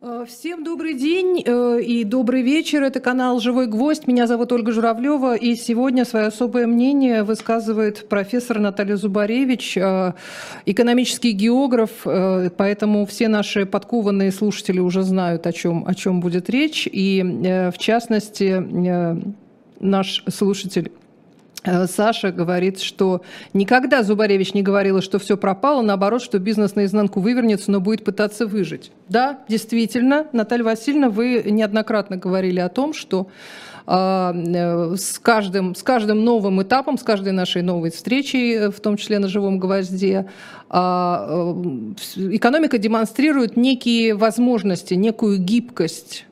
Э, всем добрый день э, и добрый вечер. Это канал «Живой гвоздь». Меня зовут Ольга Журавлева. И сегодня свое особое мнение высказывает профессор Наталья Зубаревич, э, экономический географ. Поэтому все наши подкованные слушатели уже знают, о чем, о чем будет речь. И в частности, наш слушатель Саша говорит, что никогда Зубаревич не говорила, что все пропало, наоборот, что бизнес наизнанку вывернется, но будет пытаться выжить. Да, действительно, Наталья Васильевна, вы неоднократно говорили о том, что а, э, с каждым, с каждым новым этапом, с каждой нашей новой встречей, в том числе на живом гвозде, а, э, экономика демонстрирует некие возможности, некую гибкость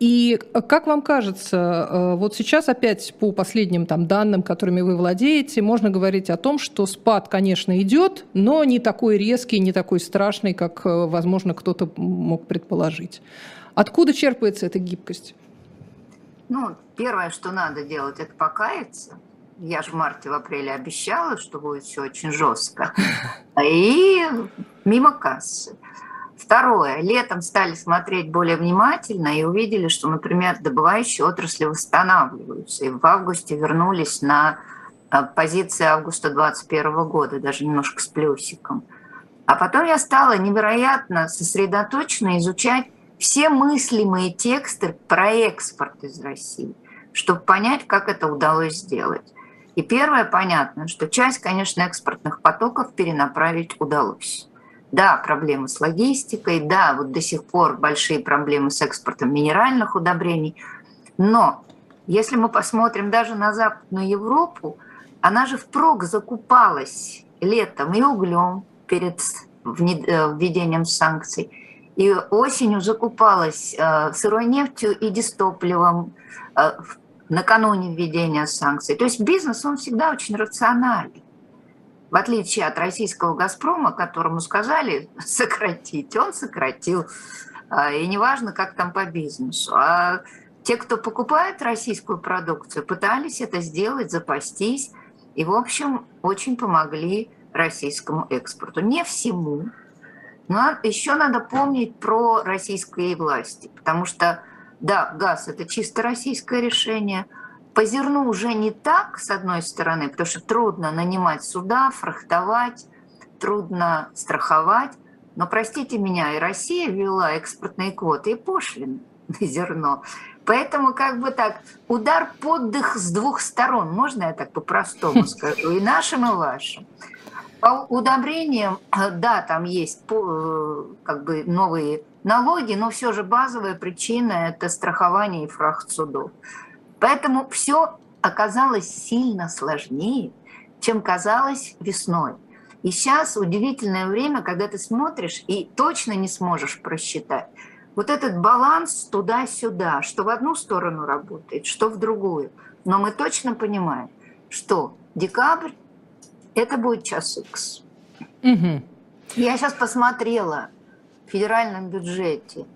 и как вам кажется, э, вот сейчас опять по последним там, данным, которыми вы владеете, можно говорить о том, что спад, конечно, идет, но не такой резкий, не такой страшный, как, э, возможно, кто-то мог предположить. Откуда черпается эта гибкость? Ну, первое, что надо делать, это покаяться. Я же в марте, в апреле обещала, что будет все очень жестко. И мимо кассы. Второе. Летом стали смотреть более внимательно и увидели, что, например, добывающие отрасли восстанавливаются. И в августе вернулись на э, позиции августа 2021 года, даже немножко с плюсиком. А потом я стала невероятно сосредоточенно изучать все мыслимые тексты про экспорт из России, чтобы понять, как это удалось сделать. И первое понятно, что часть, конечно, экспортных потоков перенаправить удалось. Да, проблемы с логистикой, да, вот до сих пор большие проблемы с экспортом минеральных удобрений. Но если мы посмотрим даже на Западную Европу, она же впрок закупалась летом и углем перед э, введением санкций, и осенью закупалась э, сырой нефтью и дистопливом э, накануне введения санкций. То есть бизнес, он всегда очень рационален в отличие от российского «Газпрома», которому сказали сократить, он сократил. А, и неважно, как там по бизнесу. А те, кто покупает российскую продукцию, пытались это сделать, запастись. И, в общем, очень помогли российскому экспорту. Не всему. Но еще надо помнить про российские власти. Потому что, да, газ – это чисто российское решение – по зерну уже не так, с одной стороны, потому что трудно нанимать суда, фрахтовать, трудно страховать. Но, простите меня, и Россия ввела экспортные квоты и пошлины на зерно. Поэтому как бы так, удар поддых с двух сторон, можно я так по-простому скажу, и нашим, и вашим. По удобрениям, да, там есть э, как бы новые налоги, но все же базовая причина – это страхование и фрахт судов. Поэтому все оказалось сильно сложнее, чем казалось весной. И сейчас удивительное время, когда ты смотришь и точно не сможешь просчитать. Вот этот баланс туда-сюда, что в одну сторону работает, что в другую. Но мы точно понимаем, что декабрь – это будет час X. Угу. Я сейчас посмотрела в федеральном бюджете –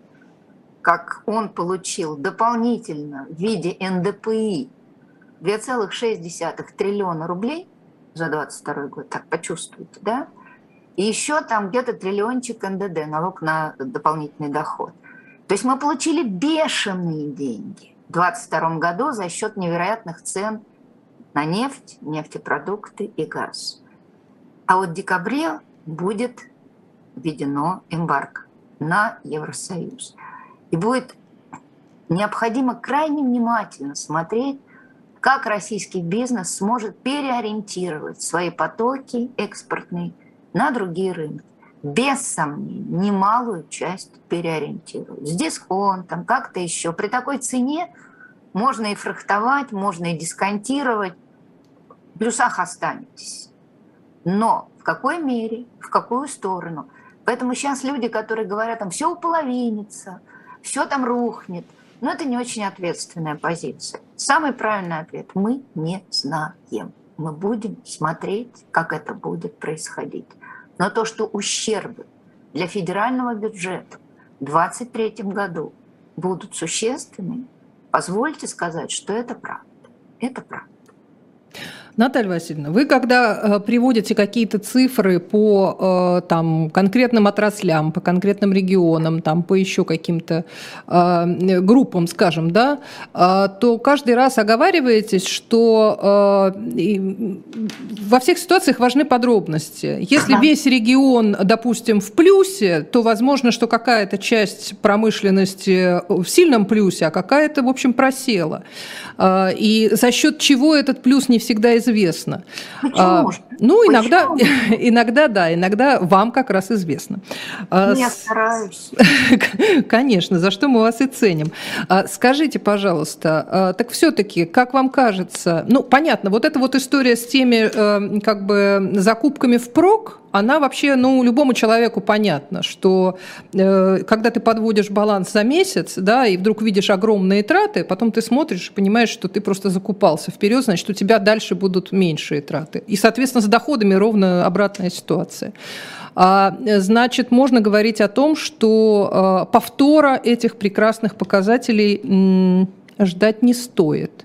как он получил дополнительно в виде НДПИ 2,6 триллиона рублей за 22 год, так почувствуйте, да? И еще там где-то триллиончик НДД, налог на дополнительный доход. То есть мы получили бешеные деньги в 2022 году за счет невероятных цен на нефть, нефтепродукты и газ. А вот в декабре будет введено эмбарго на Евросоюз. И будет необходимо крайне внимательно смотреть, как российский бизнес сможет переориентировать свои потоки экспортные на другие рынки. Без сомнений, немалую часть переориентируют. С дисконтом, как-то еще. При такой цене можно и фрахтовать, можно и дисконтировать. В плюсах останетесь. Но в какой мере, в какую сторону? Поэтому сейчас люди, которые говорят, там все уполовинится – все там рухнет. Но это не очень ответственная позиция. Самый правильный ответ – мы не знаем. Мы будем смотреть, как это будет происходить. Но то, что ущербы для федерального бюджета в 2023 году будут существенными, позвольте сказать, что это правда. Это правда. Наталья Васильевна, вы когда э, приводите какие-то цифры по э, там, конкретным отраслям, по конкретным регионам, там, по еще каким-то э, группам, скажем, да, то каждый раз оговариваетесь, что во всех ситуациях важны подробности. Если ага. весь регион, допустим, в плюсе, то возможно, что какая-то часть промышленности в сильном плюсе, а какая-то, в общем, просела. И за счет чего этот плюс не всегда известен известно. Почему? А, ну, Почему? иногда, иногда, да, иногда вам как раз известно. А, Я стараюсь. Конечно, за что мы вас и ценим. А, скажите, пожалуйста, а, так все-таки, как вам кажется, ну, понятно, вот эта вот история с теми, э, как бы, закупками в прок, она вообще, ну, любому человеку понятно, что э, когда ты подводишь баланс за месяц, да, и вдруг видишь огромные траты, потом ты смотришь и понимаешь, что ты просто закупался вперед, значит, у тебя дальше будут меньшие траты. И, соответственно, доходами ровно обратная ситуация. А, значит, можно говорить о том, что э, повтора этих прекрасных показателей ждать не стоит.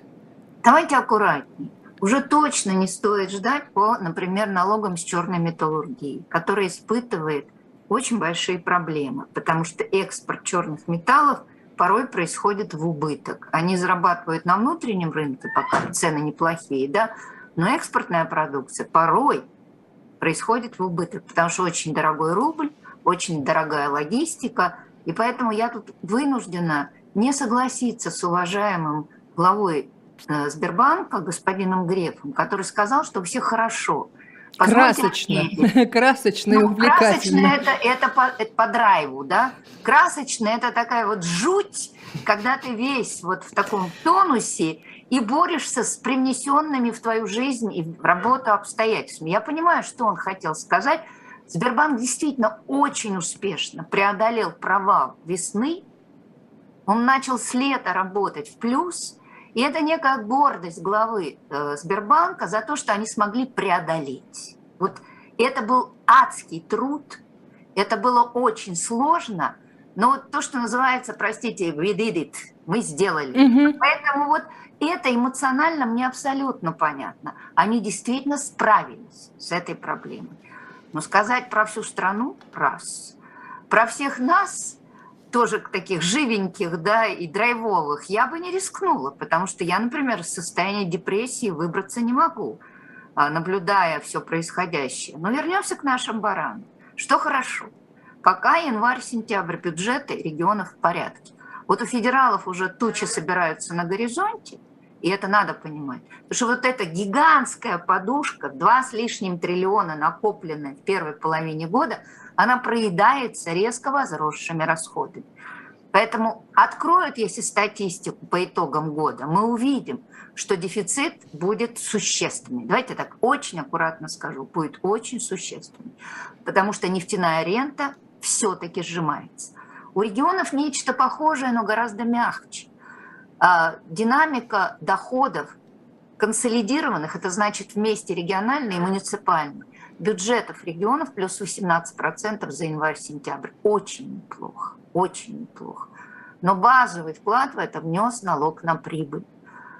Давайте аккуратнее уже точно не стоит ждать по, например, налогам с черной металлургии, которая испытывает очень большие проблемы, потому что экспорт черных металлов порой происходит в убыток. Они зарабатывают на внутреннем рынке, пока цены неплохие, да, но экспортная продукция порой происходит в убыток, потому что очень дорогой рубль, очень дорогая логистика, и поэтому я тут вынуждена не согласиться с уважаемым главой Э, Сбербанка господином Грефом, который сказал, что все хорошо. красочно, красочно и ну, увлекательно. Красочно это, это, по, это по драйву, да? Красочно это такая вот жуть, когда ты весь вот в таком тонусе и борешься с привнесенными в твою жизнь и в работу обстоятельствами. Я понимаю, что он хотел сказать. Сбербанк действительно очень успешно преодолел провал весны. Он начал с лета работать в плюс – и это некая гордость главы э, Сбербанка за то, что они смогли преодолеть. Вот это был адский труд, это было очень сложно, но вот то, что называется, простите, we did it, мы сделали. Mm-hmm. Поэтому вот это эмоционально мне абсолютно понятно. Они действительно справились с этой проблемой. Но сказать про всю страну – раз. Про всех нас тоже таких живеньких, да, и драйвовых, я бы не рискнула, потому что я, например, из состояния депрессии выбраться не могу, а, наблюдая все происходящее. Но вернемся к нашим баранам. Что хорошо? Пока январь-сентябрь бюджеты регионов в порядке. Вот у федералов уже тучи собираются на горизонте, и это надо понимать. Потому что вот эта гигантская подушка, два с лишним триллиона накопленная в первой половине года – она проедается резко возросшими расходами. Поэтому откроют, если статистику по итогам года, мы увидим, что дефицит будет существенный. Давайте так очень аккуратно скажу, будет очень существенный. Потому что нефтяная рента все-таки сжимается. У регионов нечто похожее, но гораздо мягче. А, динамика доходов консолидированных, это значит вместе региональные и муниципальные, бюджетов регионов плюс 18% за январь-сентябрь. Очень неплохо, очень неплохо. Но базовый вклад в это внес налог на прибыль,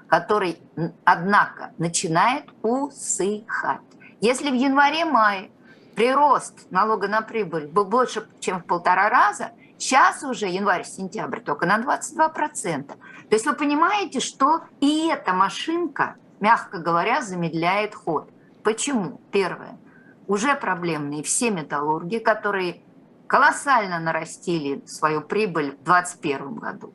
который, однако, начинает усыхать. Если в январе-мае прирост налога на прибыль был больше, чем в полтора раза, сейчас уже январь-сентябрь только на 22%. То есть вы понимаете, что и эта машинка, мягко говоря, замедляет ход. Почему? Первое уже проблемные все металлурги, которые колоссально нарастили свою прибыль в 2021 году.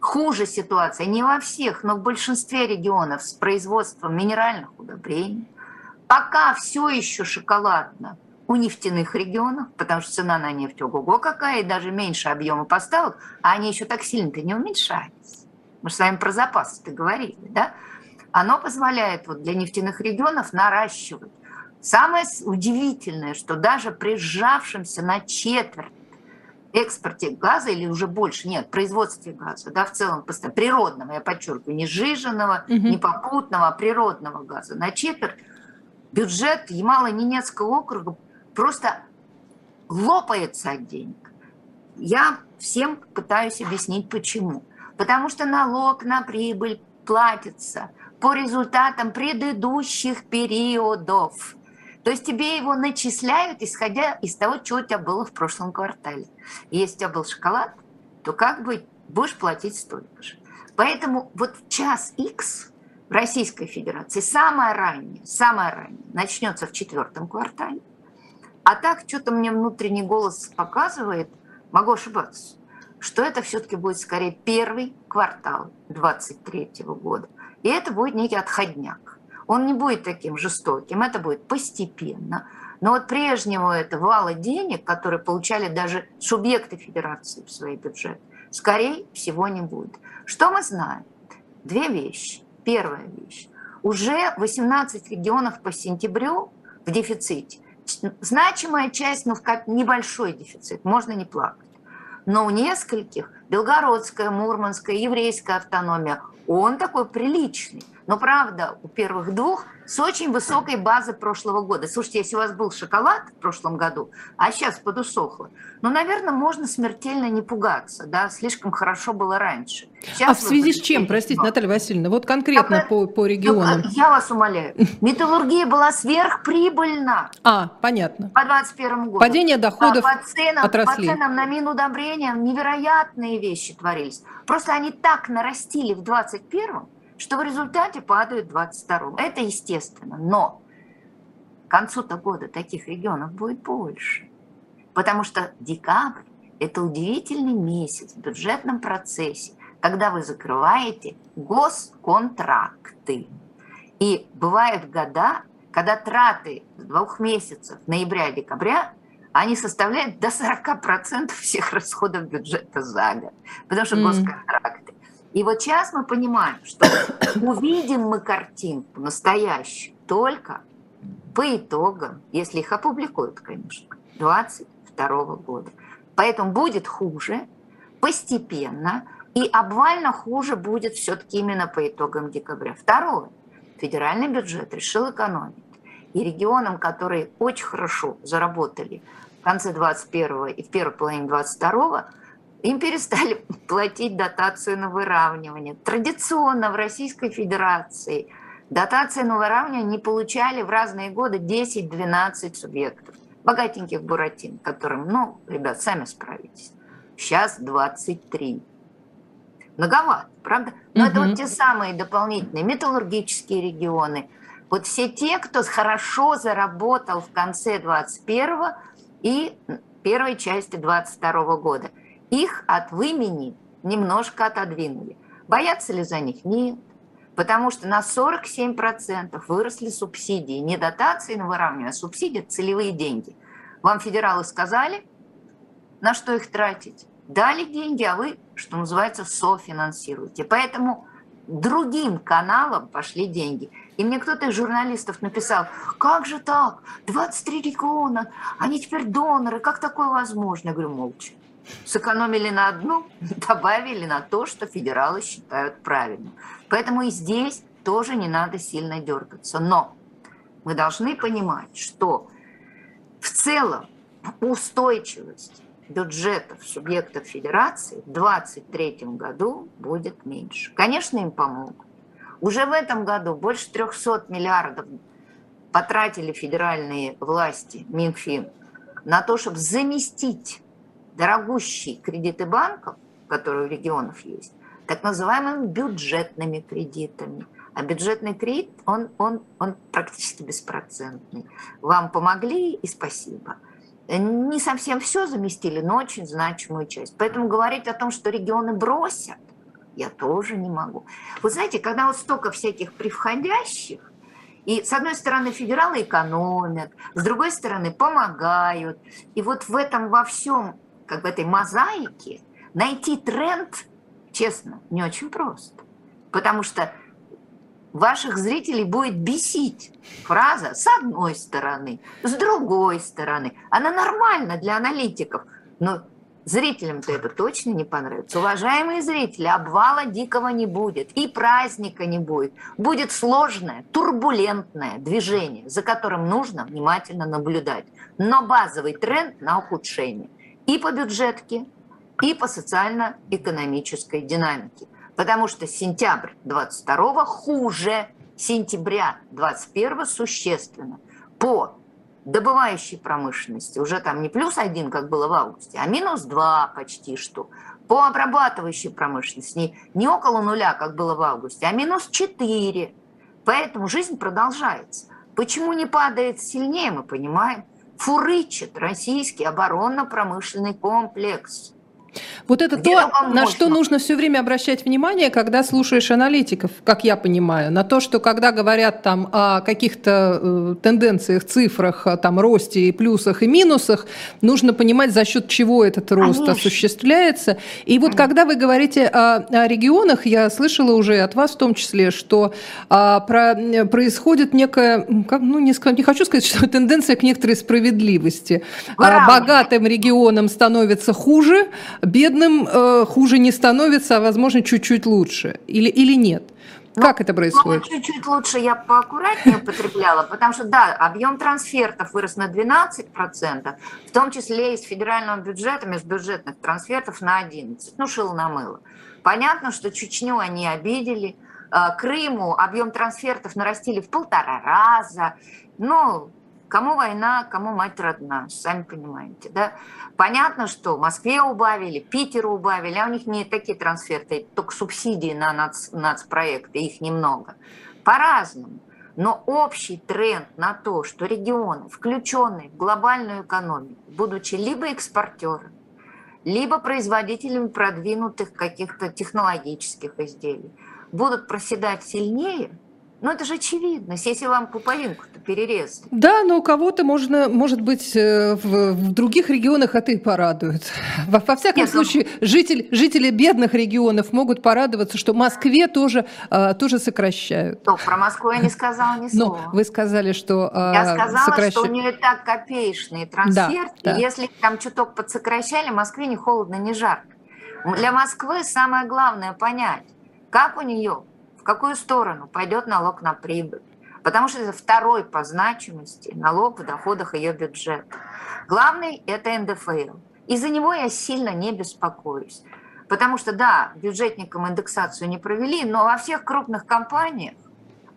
Хуже ситуация не во всех, но в большинстве регионов с производством минеральных удобрений. Пока все еще шоколадно у нефтяных регионов, потому что цена на нефть ого-го какая, и даже меньше объема поставок, а они еще так сильно-то не уменьшаются. Мы же с вами про запасы-то говорили, да? Оно позволяет вот для нефтяных регионов наращивать Самое удивительное, что даже при сжавшемся на четверть экспорте газа или уже больше, нет, производстве газа, да, в целом природного, я подчеркиваю, не сжиженного, угу. не попутного, а природного газа, на четверть бюджет Ямало-Ненецкого округа просто лопается от денег. Я всем пытаюсь объяснить, почему. Потому что налог на прибыль платится по результатам предыдущих периодов. То есть тебе его начисляют, исходя из того, что у тебя было в прошлом квартале. Если у тебя был шоколад, то как бы будешь платить столько же. Поэтому вот час X в Российской Федерации самое раннее, самое раннее начнется в четвертом квартале. А так что-то мне внутренний голос показывает, могу ошибаться, что это все-таки будет скорее первый квартал 2023 года. И это будет некий отходняк. Он не будет таким жестоким, это будет постепенно. Но вот прежнего этого вала денег, которые получали даже субъекты федерации в свои бюджеты, скорее всего не будет. Что мы знаем? Две вещи. Первая вещь. Уже 18 регионов по сентябрю в дефиците. Значимая часть, но в небольшой дефицит, можно не плакать. Но у нескольких, Белгородская, Мурманская, еврейская автономия, он такой приличный. Но правда, у первых двух с очень высокой базы прошлого года. Слушайте, если у вас был шоколад в прошлом году, а сейчас подусохло, ну, наверное, можно смертельно не пугаться, да, слишком хорошо было раньше. Сейчас а в связи с чем, простите, Наталья Васильевна, вот конкретно а, по, по регионам? Ну, я вас умоляю, металлургия была сверхприбыльна. А, понятно. По 2021 году. Падение доходов а, по ценам, отросли. По ценам на Минудобрения невероятные вещи творились. Просто они так нарастили в 2021 что в результате падают 22 Это естественно, но к концу-то года таких регионов будет больше. Потому что декабрь – это удивительный месяц в бюджетном процессе, когда вы закрываете госконтракты. И бывают года, когда траты двух месяцев, ноября и декабря, они составляют до 40% всех расходов бюджета за год. Потому что госконтракты и вот сейчас мы понимаем, что увидим мы картинку настоящую только по итогам, если их опубликуют, конечно, 22 года. Поэтому будет хуже постепенно, и обвально хуже будет все-таки именно по итогам декабря. Второе. Федеральный бюджет решил экономить. И регионам, которые очень хорошо заработали в конце 21 и в первой половине 22 им перестали платить дотацию на выравнивание. Традиционно в Российской Федерации дотации на выравнивание не получали в разные годы 10-12 субъектов. Богатеньких буратин, которым, ну, ребят, сами справитесь. Сейчас 23. Многовато, правда? Но угу. это вот те самые дополнительные металлургические регионы. Вот все те, кто хорошо заработал в конце 21 и первой части 22 года – их от вымени немножко отодвинули. Боятся ли за них? Нет. Потому что на 47% выросли субсидии. Не дотации на выравнивание, а субсидии – целевые деньги. Вам федералы сказали, на что их тратить? Дали деньги, а вы, что называется, софинансируете. Поэтому другим каналам пошли деньги. И мне кто-то из журналистов написал, как же так, 23 региона, они теперь доноры, как такое возможно? Я говорю, молча. Сэкономили на одну, добавили на то, что федералы считают правильным. Поэтому и здесь тоже не надо сильно дергаться. Но мы должны понимать, что в целом устойчивость бюджетов субъектов федерации в 2023 году будет меньше. Конечно, им помогут. Уже в этом году больше 300 миллиардов потратили федеральные власти, Минфин, на то, чтобы заместить дорогущие кредиты банков, которые у регионов есть, так называемыми бюджетными кредитами. А бюджетный кредит, он, он, он практически беспроцентный. Вам помогли и спасибо. Не совсем все заместили, но очень значимую часть. Поэтому говорить о том, что регионы бросят, я тоже не могу. Вы знаете, когда вот столько всяких превходящих, и с одной стороны федералы экономят, с другой стороны помогают. И вот в этом во всем как в этой мозаике, найти тренд, честно, не очень просто. Потому что ваших зрителей будет бесить фраза с одной стороны, с другой стороны. Она нормальна для аналитиков, но зрителям-то это точно не понравится. Уважаемые зрители, обвала дикого не будет и праздника не будет. Будет сложное, турбулентное движение, за которым нужно внимательно наблюдать. Но базовый тренд на ухудшение и по бюджетке, и по социально-экономической динамике. Потому что сентябрь 22 хуже сентября 21 существенно. По добывающей промышленности уже там не плюс один, как было в августе, а минус два почти что. По обрабатывающей промышленности не, не около нуля, как было в августе, а минус четыре. Поэтому жизнь продолжается. Почему не падает сильнее, мы понимаем. Фурычит российский оборонно-промышленный комплекс. Вот это Где то, на можно? что нужно все время обращать внимание, когда слушаешь аналитиков, как я понимаю, на то, что когда говорят там о каких-то э, тенденциях, цифрах, там росте и плюсах и минусах, нужно понимать, за счет чего этот рост Конечно. осуществляется. И вот когда вы говорите о, о регионах, я слышала уже от вас в том числе, что а, про, происходит некая, как, ну не, не хочу сказать, что тенденция к некоторой справедливости. А, богатым регионам становится хуже, бедным э, хуже не становится, а возможно чуть-чуть лучше. Или, или нет? Ну, как это происходит? Ну, чуть-чуть лучше я поаккуратнее употребляла, потому что, да, объем трансфертов вырос на 12%, в том числе из федерального бюджета, межбюджетных трансфертов на 11%. Ну, шил на мыло. Понятно, что Чечню они обидели, э, Крыму объем трансфертов нарастили в полтора раза. Ну, Кому война, кому мать родна, сами понимаете, да? Понятно, что Москве убавили, Питеру убавили, а у них не такие трансферты, только субсидии на нац, нацпроекты, их немного. По-разному. Но общий тренд на то, что регионы, включенные в глобальную экономику, будучи либо экспортерами, либо производителями продвинутых каких-то технологических изделий, будут проседать сильнее – ну, это же очевидно, если вам пуповинку-то перерезали. Да, но у кого-то можно, может быть, э, в, в других регионах это и порадует. Во, во всяком Нет, ну, случае, ну... житель, жители бедных регионов могут порадоваться, что Москве тоже, а, тоже сокращают. То, про Москву я не сказала ни слова. Но вы сказали, что а, Я сказала, сокращают. что у нее так копеечные трансферты. Да, да. Если там чуток подсокращали, Москве не холодно, не жарко. Для Москвы самое главное понять, как у нее какую сторону пойдет налог на прибыль. Потому что это второй по значимости налог в доходах ее бюджета. Главный – это НДФЛ. И за него я сильно не беспокоюсь. Потому что, да, бюджетникам индексацию не провели, но во всех крупных компаниях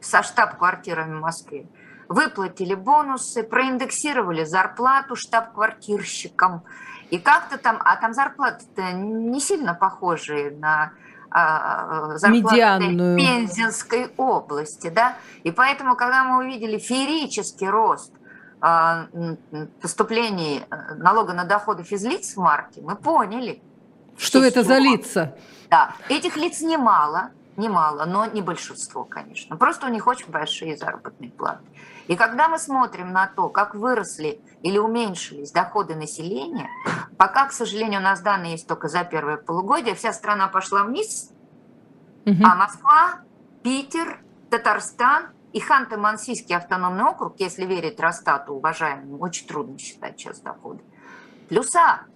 со штаб-квартирами в Москве выплатили бонусы, проиндексировали зарплату штаб-квартирщикам. И как-то там, а там зарплаты-то не сильно похожие на а, зарплаты Пензенской области. Да? И поэтому, когда мы увидели феерический рост а, поступлений э, налога на доходы физлиц в марте, мы поняли. Что это за лица? Да, этих лиц немало, немало, но не большинство, конечно. Просто у них очень большие заработные платы. И когда мы смотрим на то, как выросли или уменьшились доходы населения, пока, к сожалению, у нас данные есть только за первое полугодие, вся страна пошла вниз, угу. а Москва, Питер, Татарстан и Ханты-Мансийский автономный округ, если верить Росстату, уважаемому, очень трудно считать сейчас доходы, плюса.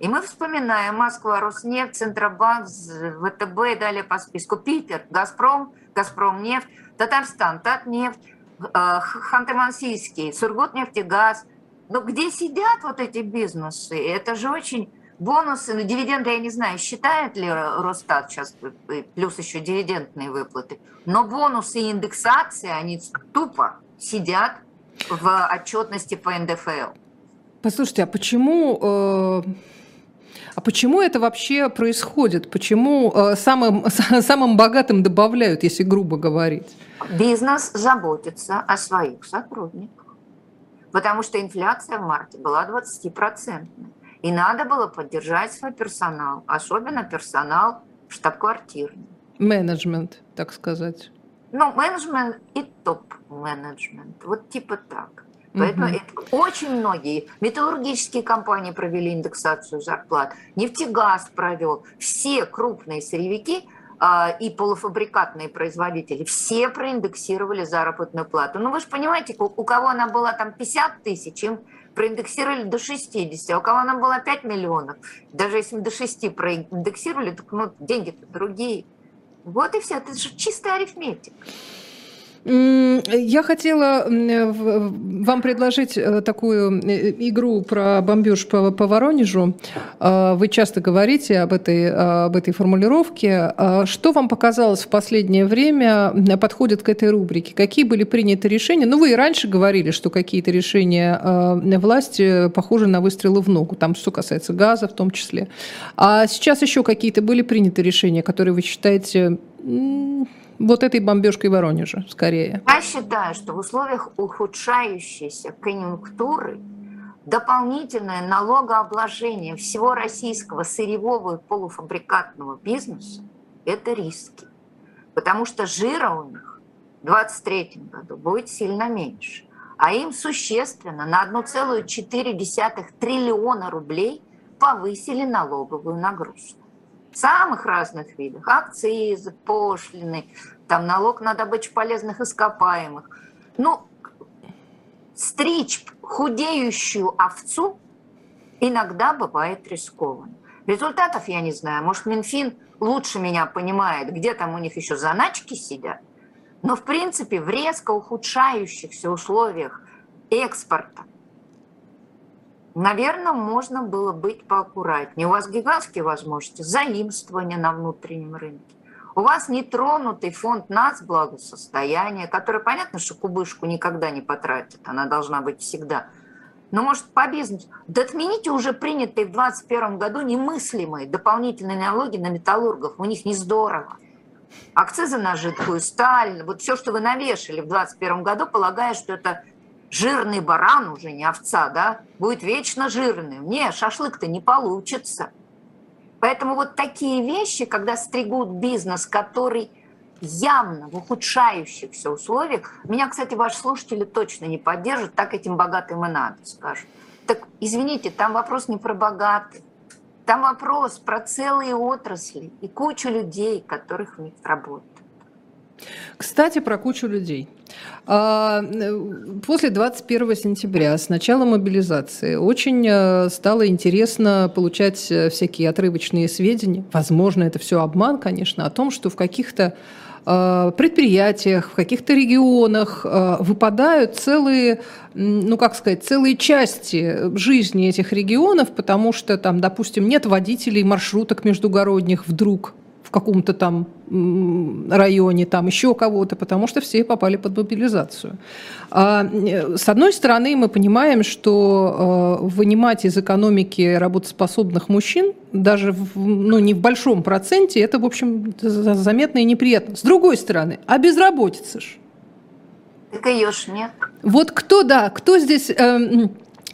И мы вспоминаем Москва, Роснефть, Центробанк, ВТБ и далее по списку. Питер, Газпром, Газпромнефть, Татарстан, Татнефть, Ханты-Мансийский, Сургутнефтегаз. Но где сидят вот эти бизнесы? Это же очень бонусы, ну, дивиденды, я не знаю, считает ли Росстат сейчас, э, плюс еще дивидендные выплаты, но бонусы и индексация, они тупо сидят в отчетности по НДФЛ. Послушайте, а почему, э, а почему это вообще происходит? Почему э, самым, самым богатым добавляют, если грубо говорить? Бизнес заботится о своих сотрудниках, потому что инфляция в марте была 20%. И надо было поддержать свой персонал, особенно персонал штаб-квартирный. Менеджмент, так сказать. Ну, менеджмент и топ-менеджмент. Вот типа так. Поэтому угу. это очень многие металлургические компании провели индексацию зарплат, нефтегаз провел, все крупные сырьевики – а, и полуфабрикатные производители, все проиндексировали заработную плату. Ну, вы же понимаете, у кого она была там 50 тысяч, им проиндексировали до 60, а у кого она была 5 миллионов, даже если до 6 проиндексировали, так ну, деньги другие. Вот и все, это же чистая арифметика. Я хотела вам предложить э, такую э, игру про бомбеж по, по Воронежу. А, вы часто говорите об этой, об этой формулировке. А что вам показалось в последнее время подходит к этой рубрике? Какие были приняты решения? Ну, вы и раньше говорили, что какие-то решения власти похожи на выстрелы в ногу. Там, что касается газа в том числе. А сейчас еще какие-то были приняты решения, которые вы считаете вот этой бомбежкой Воронежа, скорее? Я считаю, что в условиях ухудшающейся конъюнктуры дополнительное налогообложение всего российского сырьевого и полуфабрикатного бизнеса – это риски. Потому что жира у них в 2023 году будет сильно меньше. А им существенно на 1,4 триллиона рублей повысили налоговую нагрузку самых разных видах. Акцизы, пошлины, там налог на добычу полезных ископаемых. Ну, стричь худеющую овцу иногда бывает рискованно. Результатов я не знаю. Может, Минфин лучше меня понимает, где там у них еще заначки сидят. Но, в принципе, в резко ухудшающихся условиях экспорта наверное, можно было быть поаккуратнее. У вас гигантские возможности заимствования на внутреннем рынке. У вас нетронутый фонд нацблагосостояния, который, понятно, что кубышку никогда не потратит, она должна быть всегда. Но, может, по бизнесу. Да отмените уже принятые в 2021 году немыслимые дополнительные налоги на металлургов. У них не здорово. Акцизы на жидкую сталь, вот все, что вы навешали в 2021 году, полагая, что это жирный баран уже, не овца, да, будет вечно жирным. Не, шашлык-то не получится. Поэтому вот такие вещи, когда стригут бизнес, который явно в ухудшающихся условиях, меня, кстати, ваши слушатели точно не поддержат, так этим богатым и надо, скажут. Так, извините, там вопрос не про богатых, там вопрос про целые отрасли и кучу людей, которых в них работают. Кстати, про кучу людей. А, после 21 сентября, с начала мобилизации, очень э, стало интересно получать э, всякие отрывочные сведения. Возможно, это все обман, конечно, о том, что в каких-то э, предприятиях, в каких-то регионах выпадают целые, ну как сказать, целые части жизни этих регионов, потому что там, допустим, нет водителей маршруток междугородних вдруг в каком-то там районе, там еще кого-то, потому что все попали под мобилизацию. А, э, с одной стороны, мы понимаем, что э, вынимать из экономики работоспособных мужчин, даже в, ну, не в большом проценте, это, в общем, заметно и неприятно. С другой стороны, а безработица ж? Так ее ж нет. Вот кто, да, кто здесь, э,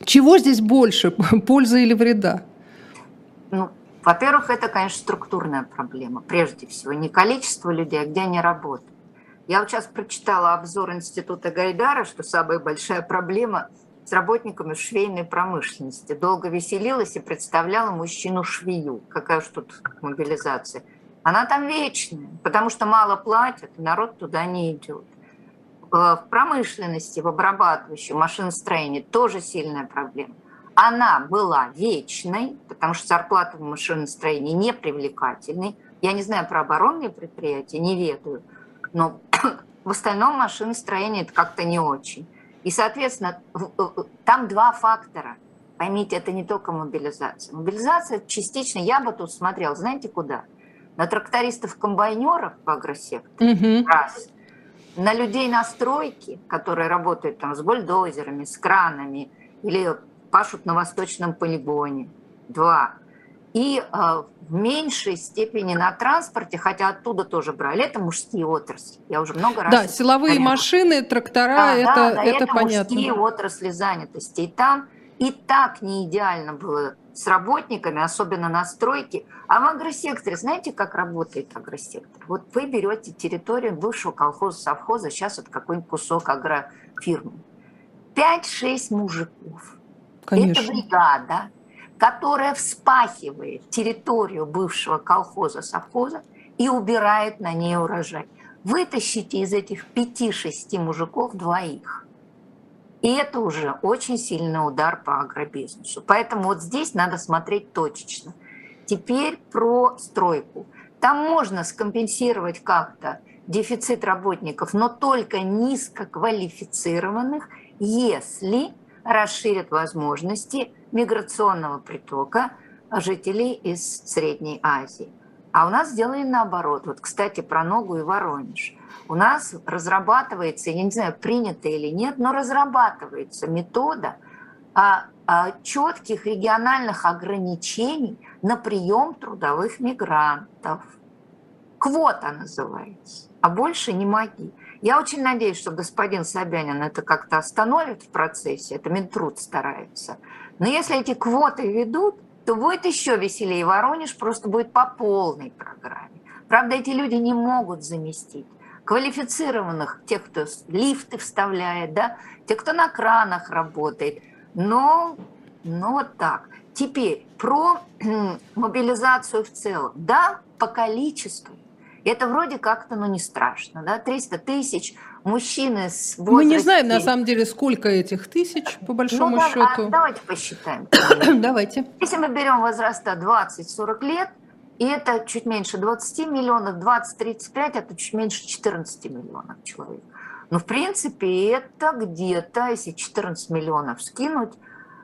чего здесь больше, пользы или вреда? Ну, во-первых, это, конечно, структурная проблема, прежде всего, не количество людей, а где они работают. Я вот сейчас прочитала обзор Института Гайдара, что самая большая проблема с работниками швейной промышленности. Долго веселилась и представляла мужчину-швею. Какая уж тут мобилизация. Она там вечная, потому что мало платят, народ туда не идет. В промышленности, в обрабатывающем машиностроении тоже сильная проблема она была вечной, потому что зарплата в машиностроении не привлекательной. Я не знаю про оборонные предприятия, не ведаю, но в остальном машиностроение это как-то не очень. И, соответственно, там два фактора. Поймите, это не только мобилизация. Мобилизация частично, я бы тут смотрел, знаете куда? На трактористов-комбайнеров по агросектору, угу. раз. На людей на стройке, которые работают там с бульдозерами, с кранами, или пашут на восточном полигоне. Два. И э, в меньшей степени на транспорте, хотя оттуда тоже брали, это мужские отрасли. Я уже много раз... Да, силовые понятно. машины, трактора, да, это, да, да, это, это понятно. мужские отрасли занятости. И там и так не идеально было с работниками, особенно на стройке. А в агросекторе, знаете, как работает агросектор? Вот вы берете территорию бывшего колхоза, совхоза, сейчас вот какой-нибудь кусок агрофирмы. 5-6 мужиков Конечно. Это бригада, которая вспахивает территорию бывшего колхоза, совхоза и убирает на ней урожай. Вытащите из этих пяти-шести мужиков двоих. И это уже очень сильный удар по агробизнесу. Поэтому вот здесь надо смотреть точечно. Теперь про стройку. Там можно скомпенсировать как-то дефицит работников, но только низкоквалифицированных, если расширят возможности миграционного притока жителей из Средней Азии. А у нас сделали наоборот. Вот, кстати, про Ногу и Воронеж. У нас разрабатывается, я не знаю, принято или нет, но разрабатывается метода а, а, четких региональных ограничений на прием трудовых мигрантов. Квота называется, а больше не моги. Я очень надеюсь, что господин Собянин это как-то остановит в процессе, это Минтруд старается. Но если эти квоты ведут, то будет еще веселее. Воронеж просто будет по полной программе. Правда, эти люди не могут заместить квалифицированных, тех, кто лифты вставляет, да, тех, кто на кранах работает. Но, но вот так. Теперь про мобилизацию в целом. Да, по количеству. Это вроде как-то, ну, не страшно, да, 300 тысяч мужчины с возрасте... Мы не знаем, на самом деле, сколько этих тысяч, по большому ну, счету. А давайте посчитаем. давайте. Если мы берем возраста 20-40 лет, и это чуть меньше 20 миллионов, 20-35 это чуть меньше 14 миллионов человек. Ну, в принципе, это где-то, если 14 миллионов скинуть,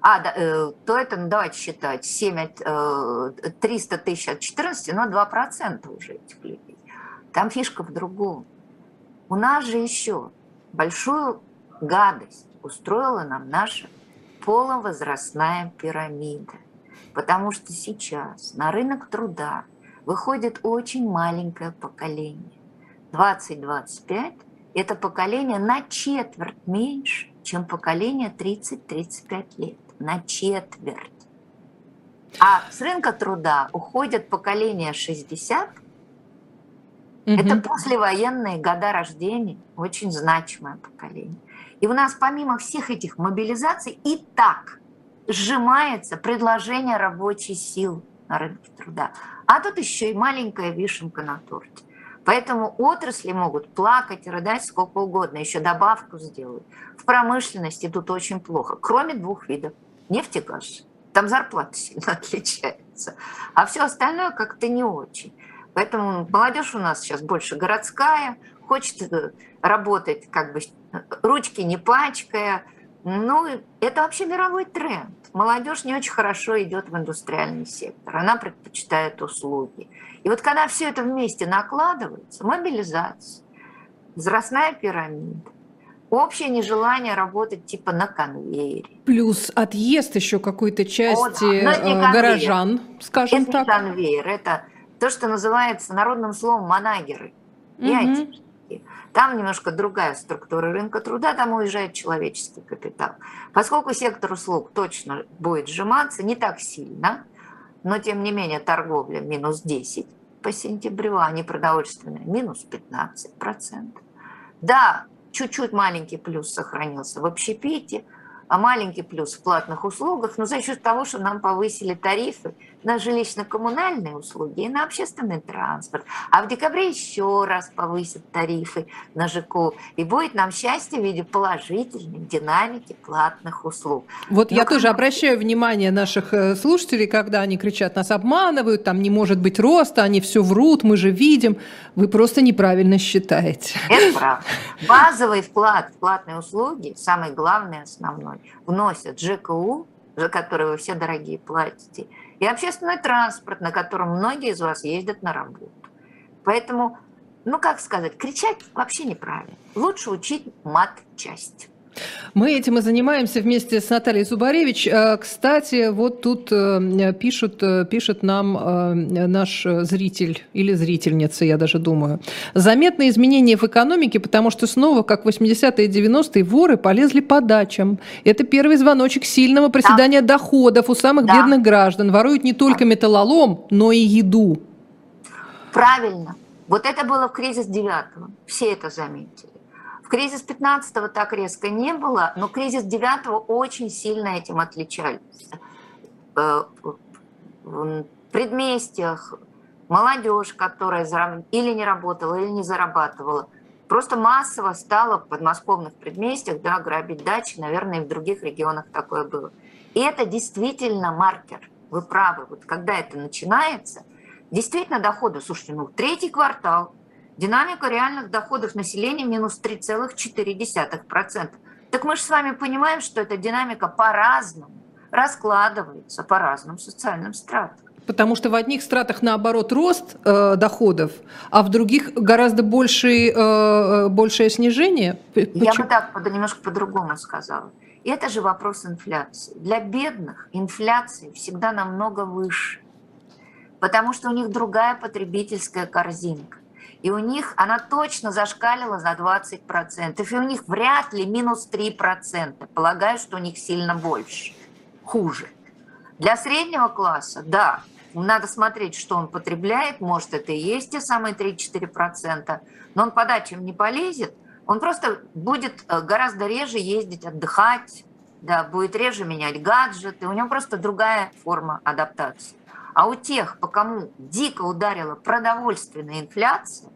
а, да, э, то это, ну, давайте считать, 7 от, э, 300 тысяч от 14, но 2% уже этих людей. Там фишка в другом. У нас же еще большую гадость устроила нам наша полувозрастная пирамида. Потому что сейчас на рынок труда выходит очень маленькое поколение. 20-25 – это поколение на четверть меньше, чем поколение 30-35 лет. На четверть. А с рынка труда уходят поколение 60, угу. это послевоенные года рождения, очень значимое поколение. И у нас помимо всех этих мобилизаций и так сжимается предложение рабочей силы на рынке труда. А тут еще и маленькая вишенка на торте. Поэтому отрасли могут плакать, рыдать сколько угодно, еще добавку сделают. В промышленности тут очень плохо, кроме двух видов. Нефть и газ. Там зарплата сильно отличается. А все остальное как-то не очень. Поэтому молодежь у нас сейчас больше городская, хочет э, работать как бы ручки не пачкая, ну, это вообще мировой тренд. Молодежь не очень хорошо идет в индустриальный сектор, она предпочитает услуги. И вот когда все это вместе накладывается, мобилизация, возрастная пирамида, общее нежелание работать типа на конвейере. Плюс отъезд еще какой-то части вот, э, горожан, скажем это так. Это конвейер, это то, что называется народным словом манагеры. Угу. Там немножко другая структура рынка труда, там уезжает человеческий капитал. Поскольку сектор услуг точно будет сжиматься, не так сильно, но тем не менее торговля минус 10 по сентябрю, а не продовольственная минус 15%. Да, чуть-чуть маленький плюс сохранился в общепите – а маленький плюс в платных услугах, но за счет того, что нам повысили тарифы на жилищно-коммунальные услуги и на общественный транспорт. А в декабре еще раз повысят тарифы на ЖКУ. И будет нам счастье в виде положительной динамики платных услуг. Вот но я как... тоже обращаю внимание наших э, слушателей, когда они кричат, нас обманывают, там не может быть роста, они все врут, мы же видим. Вы просто неправильно считаете. Это правда. Базовый вклад в платные услуги, самый главный, основной, вносят ЖКУ, за который вы все дорогие платите, и общественный транспорт, на котором многие из вас ездят на работу. Поэтому, ну как сказать, кричать вообще неправильно. Лучше учить мат-часть. Мы этим и занимаемся вместе с Натальей Зубаревич. Э, кстати, вот тут э, пишут, э, пишет нам наш зритель или зрительница, я даже думаю. Заметные изменения в экономике, потому что снова, как 80-е и 90-е, воры полезли по дачам. Это первый звоночек сильного проседания да. доходов у самых да. бедных граждан. Воруют не только металлолом, но и еду. Правильно. Вот это было в кризис 9-го. Все это заметили. Кризис 15-го так резко не было, но кризис 9-го очень сильно этим отличались. Э, в предместьях молодежь, которая или не работала, или не зарабатывала, просто массово стала в подмосковных предместьях да, грабить дачи, наверное, и в других регионах такое было. И это действительно маркер. Вы правы, вот когда это начинается, действительно доходы, слушайте, ну третий квартал, Динамика реальных доходов населения минус 3,4%. Так мы же с вами понимаем, что эта динамика по-разному раскладывается по разным социальным стратам. Потому что в одних стратах, наоборот, рост э, доходов, а в других гораздо больший, э, э большее снижение. Почему? Я бы так немножко по-другому сказала. И это же вопрос инфляции. Для бедных инфляция всегда намного выше, потому что у них другая потребительская корзинка. И у них она точно зашкалила за 20%. И у них вряд ли минус 3%. Полагаю, что у них сильно больше, хуже. Для среднего класса, да, надо смотреть, что он потребляет, может, это и есть те самые 3-4%, но он по дачам не полезет, он просто будет э, гораздо реже ездить отдыхать, да, будет реже менять гаджеты, у него просто другая форма адаптации. А у тех, по кому дико ударила продовольственная инфляция,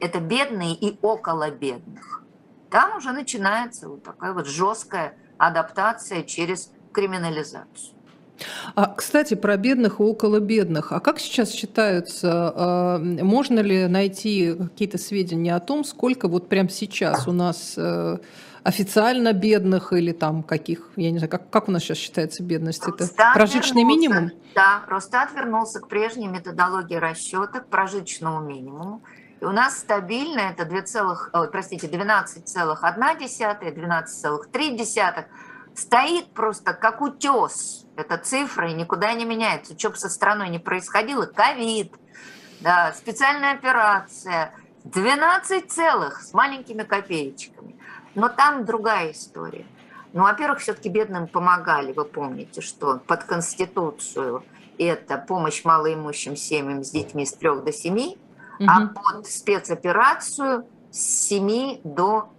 это бедные и около бедных. Там уже начинается вот такая вот жесткая адаптация через криминализацию. А, кстати, про бедных и около бедных. А как сейчас считаются, а, можно ли найти какие-то сведения о том, сколько вот прямо сейчас у нас э, официально бедных или там каких, я не знаю, как, как у нас сейчас считается бедность? Это прожиточный минимум? Да, Росстат вернулся к прежней методологии расчета, к прожиточному минимуму. И у нас стабильно это 2, простите, 12,1, 12,3 стоит просто как утес эта цифра и никуда не меняется. Что бы со страной не происходило, ковид, да, специальная операция, 12 целых с маленькими копеечками. Но там другая история. Ну, во-первых, все-таки бедным помогали, вы помните, что под Конституцию это помощь малоимущим семьям с детьми с 3 до 7, угу. а под спецоперацию с 7 до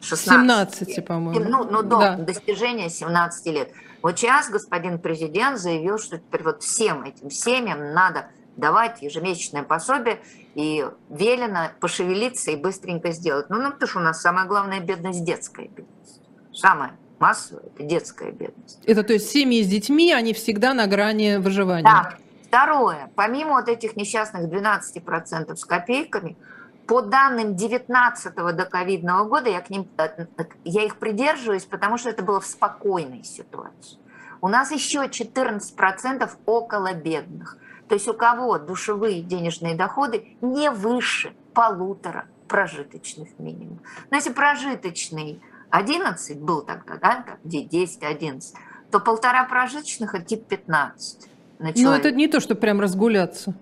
16. 17, по-моему. Ну, ну до да. достижения 17 лет. Вот сейчас господин президент заявил, что теперь вот всем этим семьям надо давать ежемесячное пособие и велено пошевелиться и быстренько сделать. Ну, ну потому что у нас самая главная бедность – детская бедность. Самая массовая – это детская бедность. Это то есть семьи с детьми, они всегда на грани выживания? Да. Второе. Помимо вот этих несчастных 12% с копейками – по данным 19 до ковидного года, я, к ним, э, я их придерживаюсь, потому что это было в спокойной ситуации. У нас еще 14% около бедных. То есть у кого душевые денежные доходы не выше полутора прожиточных минимум. Но если прожиточный 11 был тогда, да, 10-11, то полтора прожиточных – это тип 15. Ну, это не то, что прям разгуляться.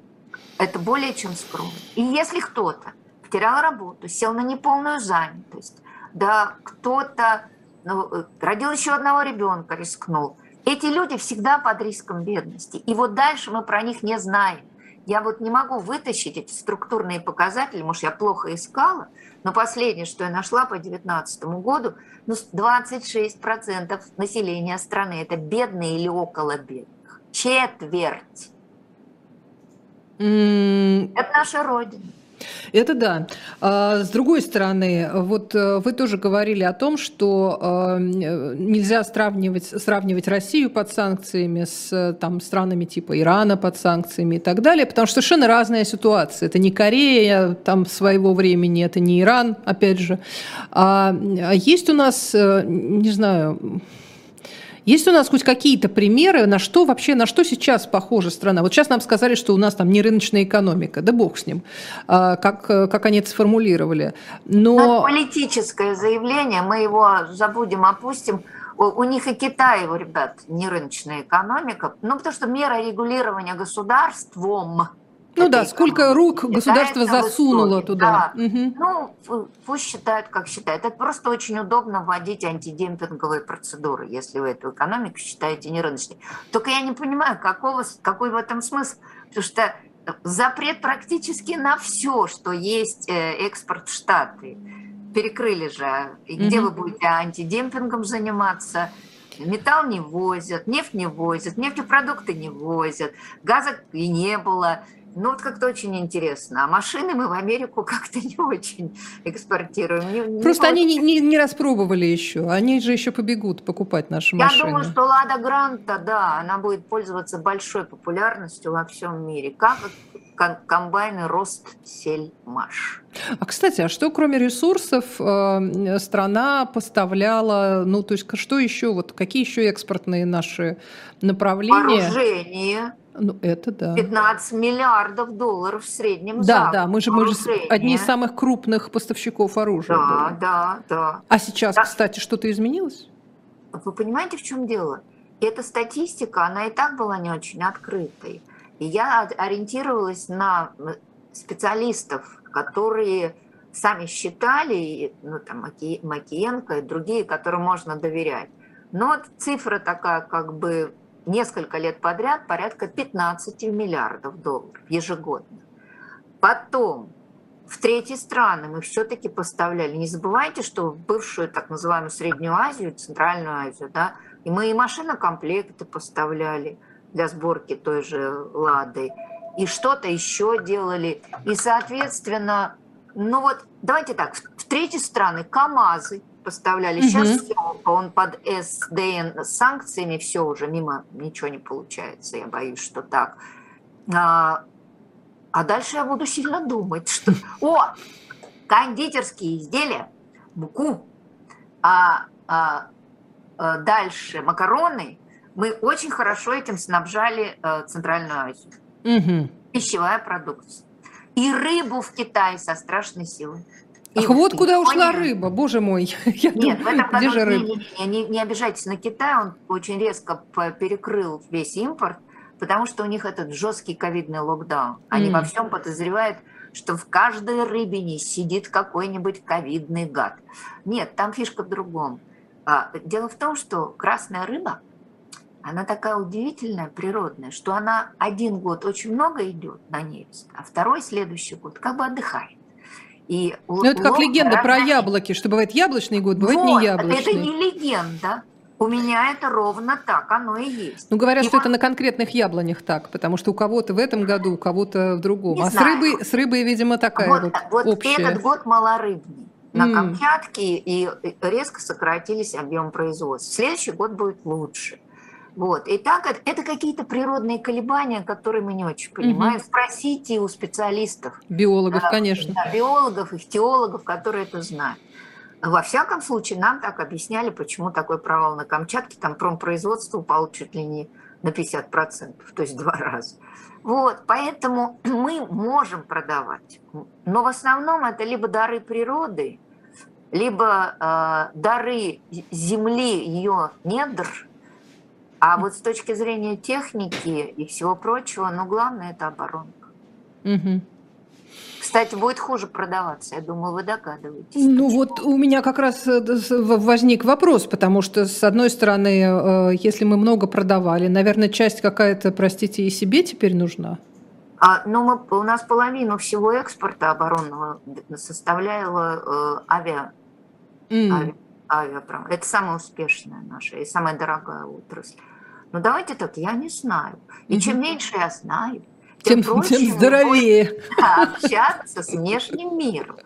Это более чем скромно. И если кто-то потерял работу, сел на неполную занятость, да кто-то ну, э, родил еще одного ребенка, рискнул. Эти люди всегда под риском бедности. И вот дальше мы про них не знаем. Я вот не могу вытащить эти структурные показатели, может, я плохо искала, но последнее, что я нашла по 2019 году, ну, 26% населения страны – это бедные или около бедных. Четверть. Mm. Это наша Родина. Это да. А, с другой стороны, вот э, вы тоже говорили о том, что э, нельзя сравнивать, сравнивать Россию под санкциями с там, странами типа Ирана под санкциями и так далее, потому что совершенно разная ситуация. Это не Корея там своего времени, это не Иран, опять же. А, а есть у нас, э, не знаю, есть у нас хоть какие-то примеры, на что вообще, на что сейчас похожа страна? Вот сейчас нам сказали, что у нас там не рыночная экономика, да бог с ним, а, как, как они это сформулировали. Но... Это политическое заявление, мы его забудем, опустим. У них и Китай, ребят, не рыночная экономика, ну потому что мера регулирования государством – ну да, сколько рук государство засунуло туда. Да. Угу. Ну, пусть считают, как считают. Это просто очень удобно вводить антидемпинговые процедуры, если вы эту экономику считаете нерыночной. Только я не понимаю, какого, какой в этом смысл. Потому что запрет практически на все, что есть э, экспорт в Штаты. Перекрыли же. И где угу. вы будете антидемпингом заниматься? Металл не возят, нефть не возят, нефтепродукты не возят, газа и не было Ну, вот как-то очень интересно. А машины мы в Америку как-то не очень экспортируем. Не, не Просто очень... они не, не распробовали еще. Они же еще побегут покупать наши Я машины. Я думаю, что Лада Гранта, да, она будет пользоваться большой популярностью во всем мире. Как комбайны рост сельмаш. А, кстати, а что кроме ресурсов э, страна поставляла, ну, то есть что еще, вот какие еще экспортные наши направления? Вооружение ну, это да. 15 миллиардов долларов в среднем Да, да, мы же, мы же одни из самых крупных поставщиков оружия. Да, были. да, да. А сейчас, да. кстати, что-то изменилось? Вы понимаете, в чем дело? Эта статистика, она и так была не очень открытой. И я ориентировалась на специалистов, которые сами считали, ну, там, Маки, Макиенко и другие, которым можно доверять. Но вот цифра такая, как бы несколько лет подряд порядка 15 миллиардов долларов ежегодно. Потом в третьи страны мы все-таки поставляли. Не забывайте, что в бывшую так называемую Среднюю Азию, Центральную Азию, да, и мы и машинокомплекты поставляли для сборки той же «Лады», и что-то еще делали. И, соответственно, ну вот, давайте так, в третьи страны КАМАЗы, поставляли. Сейчас угу. он под СДН с санкциями, все уже мимо, ничего не получается. Я боюсь, что так. А, а дальше я буду сильно думать, что... О, кондитерские изделия, муку, а, а, а дальше макароны. Мы очень хорошо этим снабжали а, Центральную Азию. Угу. Пищевая продукция. И рыбу в Китае со страшной силой. Ах, вот куда ушла рыба, боже мой. Я Нет, думаю, в этом году, где же рыба? Не, не, не, не обижайтесь на Китай, он очень резко перекрыл весь импорт, потому что у них этот жесткий ковидный локдаун. Они mm. во всем подозревают, что в каждой рыбине сидит какой-нибудь ковидный гад. Нет, там фишка в другом. А, дело в том, что красная рыба, она такая удивительная, природная, что она один год очень много идет на нерест, а второй следующий год как бы отдыхает. И ну, это как легенда про яблоки, что бывает яблочный год, бывает вот, не яблочный. Это не легенда. У меня это ровно так, оно и есть. Ну, говорят, и что вот... это на конкретных яблонях так, потому что у кого-то в этом году, у кого-то в другом. Не а знаю. с рыбой, с рыбой, видимо, такая вот, вот, вот общая. этот год малорыбный на mm. Камчатке, и резко сократились объем производства. Следующий год будет лучше. Вот. И так это, какие-то природные колебания, которые мы не очень понимаем. Угу. Спросите у специалистов. Биологов, да, конечно. Да, биологов, их теологов, которые это знают. Во всяком случае, нам так объясняли, почему такой провал на Камчатке. Там промпроизводство упало чуть ли не на 50%, то есть два раза. Вот, поэтому мы можем продавать. Но в основном это либо дары природы, либо э, дары земли, ее недр – а вот с точки зрения техники и всего прочего, ну, главное – это оборонка. Угу. Кстати, будет хуже продаваться, я думаю, вы догадываетесь. Ну почему. вот у меня как раз э, возник вопрос, потому что, с одной стороны, э, если мы много продавали, наверное, часть какая-то, простите, и себе теперь нужна? А, ну, мы, у нас половину всего экспорта оборонного составляла э, авиа, mm. авиа, авиапром. Это самая успешная наша и самая дорогая отрасль. Ну давайте так, я не знаю. И чем меньше я знаю, тем, тем, проще тем здоровее общаться с внешним миром.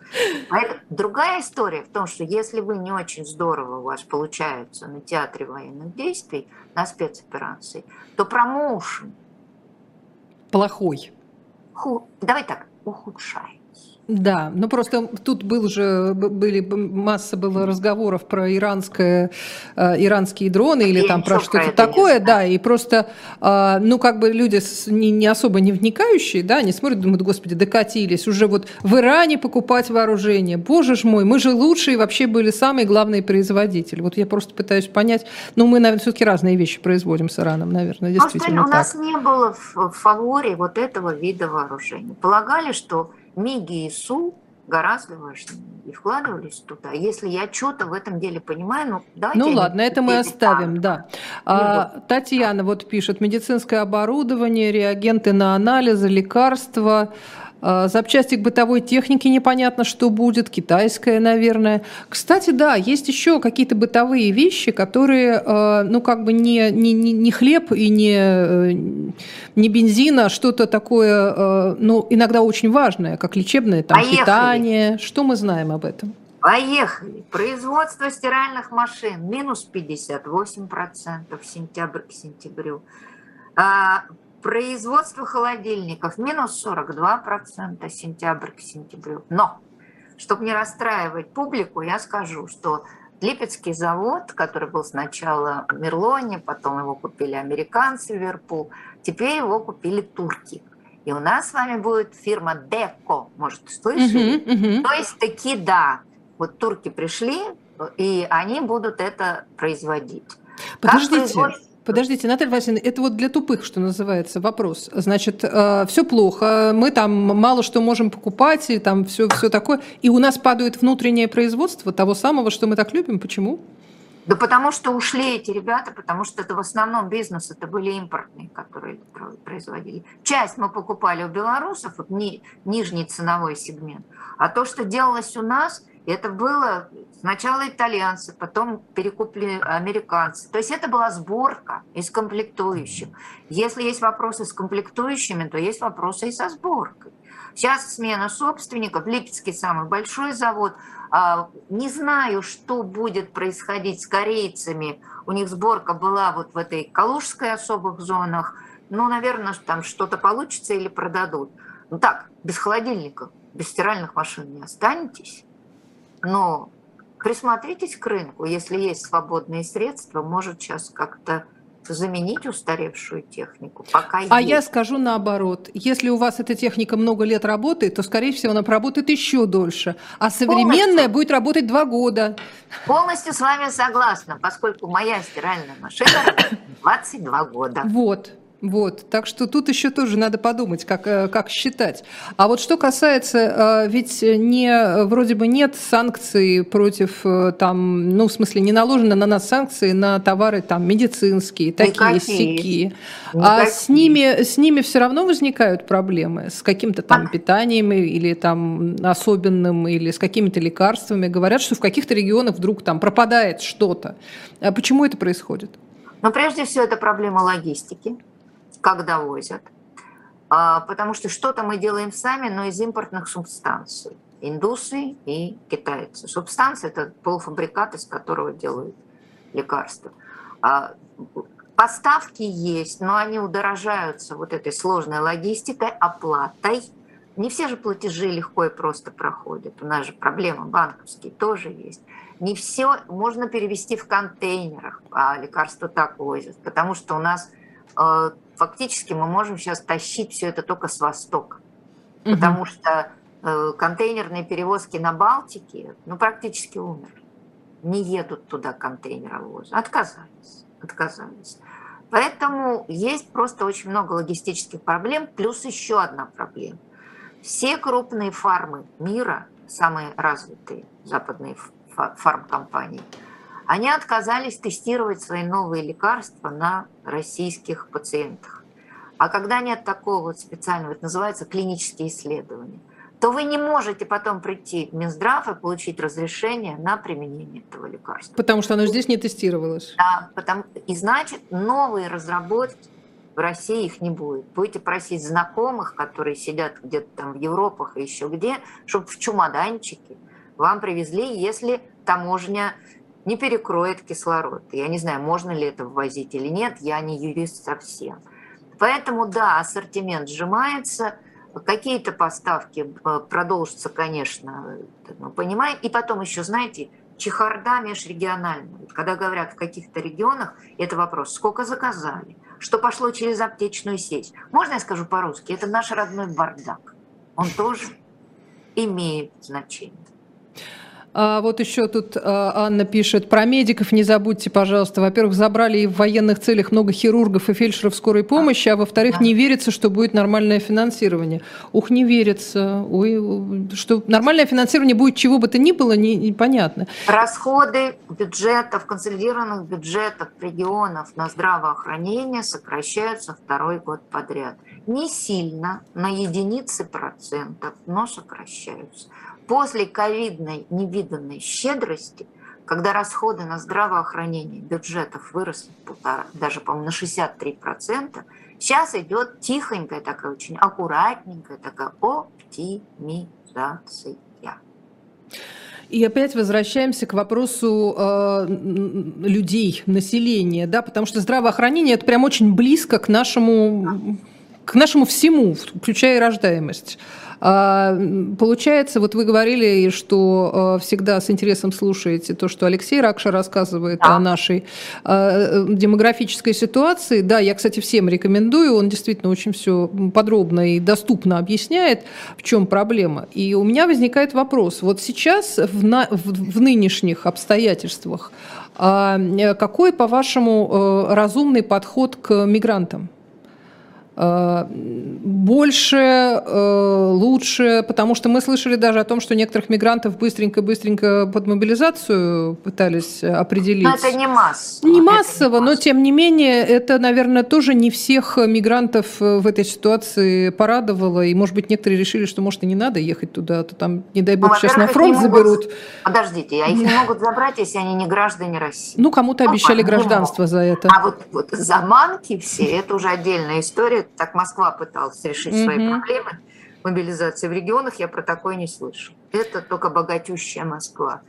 Поэтому другая история в том, что если вы не очень здорово у вас получается на театре военных действий, на спецоперации, то промоушен плохой. Ху, давай так, ухудшает. Да, ну просто тут был же, были масса было разговоров про иранское, э, иранские дроны или там про что-то такое, да, и просто, э, ну как бы люди не, не особо не вникающие, да, они смотрят, думают, господи, докатились, уже вот в Иране покупать вооружение, боже ж мой, мы же лучшие вообще были самые главные производители. Вот я просто пытаюсь понять, ну мы, наверное, все-таки разные вещи производим с Ираном, наверное, действительно Просто у нас не было в фаворе вот этого вида вооружения. Полагали, что МИГи и СУ гораздо важнее и вкладывались туда. Если я что-то в этом деле понимаю, ну давайте... Ну ладно, это мы оставим, там. да. А, Татьяна вот пишет, медицинское оборудование, реагенты на анализы, лекарства, запчасти к бытовой технике непонятно, что будет, китайская, наверное. Кстати, да, есть еще какие-то бытовые вещи, которые, а, ну, как бы не, не, не хлеб и не, э, не бензин, а что-то такое, а, ну, иногда очень важное, как лечебное там, Поехали. питание. Что мы знаем об этом? Поехали. Производство стиральных машин минус 58% сентябрь к сентябрю. Производство холодильников минус 42% сентябрь к сентябрю. Но, чтобы не расстраивать публику, я скажу, что Липецкий завод, который был сначала в Мерлоне, потом его купили американцы в Верпул, теперь его купили турки. И у нас с вами будет фирма Деко, может, слышали? Uh-huh, uh-huh. То есть таки да, вот турки пришли, и они будут это производить. Подождите, Подождите, Наталья Васильевна, это вот для тупых, что называется, вопрос. Значит, э, все плохо, мы там мало что можем покупать, и там все, все такое, и у нас падает внутреннее производство того самого, что мы так любим. Почему? Да потому что ушли эти ребята, потому что это в основном бизнес, это были импортные, которые производили. Часть мы покупали у белорусов, вот ни, нижний ценовой сегмент. А то, что делалось у нас, это было сначала итальянцы, потом перекупили американцы. То есть это была сборка из комплектующих. Если есть вопросы с комплектующими, то есть вопросы и со сборкой. Сейчас смена собственников, Липецкий самый большой завод. А, не знаю, что будет происходить с корейцами. У них сборка была вот в этой Калужской особых зонах. Ну, наверное, там что-то получится или продадут. Ну так, без холодильников, без стиральных машин не останетесь. Но присмотритесь к рынку, если есть свободные средства, может сейчас как-то заменить устаревшую технику. Пока а есть. я скажу наоборот. Если у вас эта техника много лет работает, то, скорее всего, она проработает еще дольше. А современная Полностью. будет работать два года. Полностью с вами согласна, поскольку моя стиральная машина 22 года. Вот. Вот, так что тут еще тоже надо подумать, как, э, как считать. А вот что касается, э, ведь не, вроде бы нет санкций против, э, там, ну, в смысле, не наложено на нас санкции на товары там медицинские, такие, сякие. А с ними, с ними все равно возникают проблемы с каким-то там питанием или там особенным, или с какими-то лекарствами. Говорят, что в каких-то регионах вдруг там пропадает что-то. А почему это происходит? Ну, прежде всего, это проблема логистики как довозят. А, потому что что-то мы делаем сами, но из импортных субстанций. Индусы и китайцы. Субстанция – это полуфабрикат, из которого делают лекарства. А, поставки есть, но они удорожаются вот этой сложной логистикой, оплатой. Не все же платежи легко и просто проходят. У нас же проблемы банковские тоже есть. Не все можно перевести в контейнерах, а лекарства так возят, потому что у нас фактически мы можем сейчас тащить все это только с востока. Угу. Потому что э, контейнерные перевозки на Балтике ну, практически умерли. Не едут туда контейнеровозы. Отказались. Отказались. Поэтому есть просто очень много логистических проблем, плюс еще одна проблема. Все крупные фармы мира, самые развитые западные фармкомпании, они отказались тестировать свои новые лекарства на российских пациентах. А когда нет такого вот специального, это называется клинические исследования, то вы не можете потом прийти в Минздрав и получить разрешение на применение этого лекарства. Потому что оно здесь не тестировалось. Да, потому, и значит, новые разработки в России их не будет. Будете просить знакомых, которые сидят где-то там в Европах и еще где, чтобы в чемоданчике вам привезли, если таможня не перекроет кислород. Я не знаю, можно ли это ввозить или нет, я не юрист совсем. Поэтому, да, ассортимент сжимается, какие-то поставки э, продолжатся, конечно, мы понимаем. И потом еще, знаете, чехарда межрегиональная. Когда говорят в каких-то регионах, это вопрос, сколько заказали, что пошло через аптечную сеть. Можно я скажу по-русски? Это наш родной бардак. Он тоже имеет значение. А вот еще тут а, Анна пишет, про медиков не забудьте, пожалуйста. Во-первых, забрали и в военных целях много хирургов и фельдшеров скорой помощи, а во-вторых, не верится, что будет нормальное финансирование. Ух, не верится. Ой, что нормальное финансирование будет чего бы то ни было, непонятно. Не Расходы бюджетов, консолидированных бюджетов регионов на здравоохранение сокращаются второй год подряд. не сильно, на единицы процентов, но сокращаются. После ковидной невиданной щедрости, когда расходы на здравоохранение бюджетов выросли даже, по-моему, на 63%, сейчас идет тихонькая такая, очень аккуратненькая такая оптимизация. И опять возвращаемся к вопросу э, людей, населения, да, потому что здравоохранение это прям очень близко к нашему, к нашему всему, включая и рождаемость. А, получается, вот вы говорили, что э, всегда с интересом слушаете то, что Алексей Ракша рассказывает да. о нашей э, демографической ситуации. Да, я, кстати, всем рекомендую, он действительно очень все подробно и доступно объясняет, в чем проблема. И у меня возникает вопрос. Вот сейчас в, на, в, в нынешних обстоятельствах а, какой, по-вашему, э, разумный подход к мигрантам? Э, больше, э, лучше, потому что мы слышали даже о том, что некоторых мигрантов быстренько-быстренько под мобилизацию пытались определить. Но это не массово. Не массово, не но тем не менее это, наверное, тоже не всех мигрантов э, в этой ситуации порадовало, и, может быть, некоторые решили, что, может, и не надо ехать туда, а то там, не дай бог, ну, сейчас на фронт заберут. Могут... Подождите, а их не могут забрать, если они не граждане России? Ну, кому-то обещали гражданство за это. А вот, вот заманки все, это уже отдельная история, так Москва пыталась решить mm-hmm. свои проблемы мобилизации в регионах, я про такое не слышу. Это только богатющая Москва.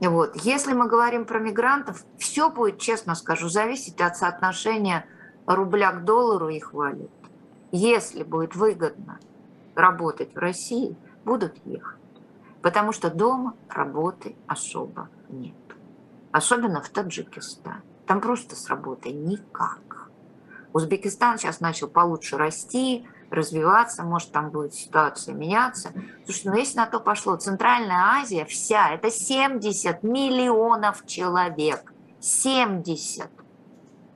Вот. Если мы говорим про мигрантов, все будет, честно скажу, зависеть от соотношения рубля к доллару их валют. Если будет выгодно работать в России, будут ехать. Потому что дома работы особо нет. Особенно в Таджикистане. Там просто с работой никак. Узбекистан сейчас начал получше расти, развиваться, может, там будет ситуация меняться. Слушайте, ну если на то пошло, Центральная Азия вся, это 70 миллионов человек. 70.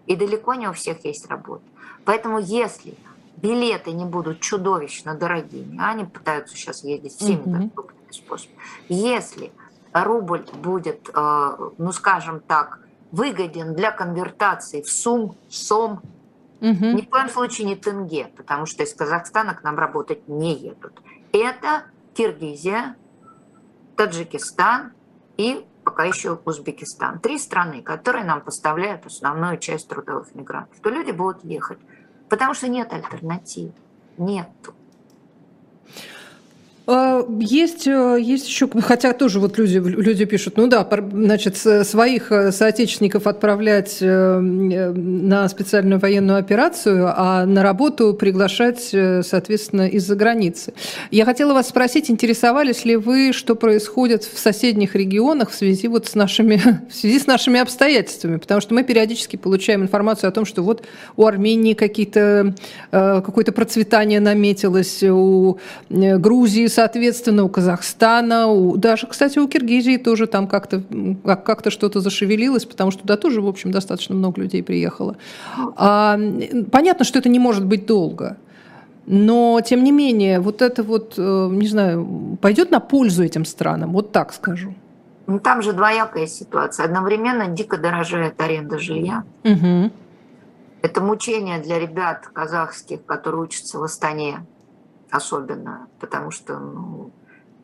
И далеко не у всех есть работа. Поэтому если билеты не будут чудовищно дорогими, а они пытаются сейчас ездить всеми mm-hmm. доступными способами, если рубль будет, э, ну скажем так, выгоден для конвертации в сум, сом, Угу. Ни в коем случае не тенге, потому что из Казахстана к нам работать не едут. Это Киргизия, Таджикистан и пока еще Узбекистан. Три страны, которые нам поставляют основную часть трудовых мигрантов. То люди будут ехать, потому что нет альтернатив. Нету. А, есть, э, есть еще, хотя тоже вот люди, люди пишут, ну да, значит, своих э, соотечественников отправлять э, на специальную военную операцию, а на работу приглашать, соответственно, из-за границы. Я хотела вас спросить, интересовались ли вы, что происходит в соседних регионах в связи вот с нашими, в связи с нашими обстоятельствами? Потому что мы периодически получаем информацию о том, что вот у Армении какие-то, какое-то процветание наметилось, у Грузии, соответственно, у Казахстана, у, даже, кстати, у Киргизии тоже там как-то как, как что-то зашевелилось, потому что туда тоже, в общем, достаточно много людей приехало. А, понятно, что это не может быть долго. Но, тем не менее, вот это вот, э, не знаю, пойдет на пользу этим странам, вот так скажу. Ну, там же двоякая ситуация. Одновременно дико дорожает аренда жилья. Угу. Это мучение для ребят казахских, которые учатся в Астане особенно, потому что, ну,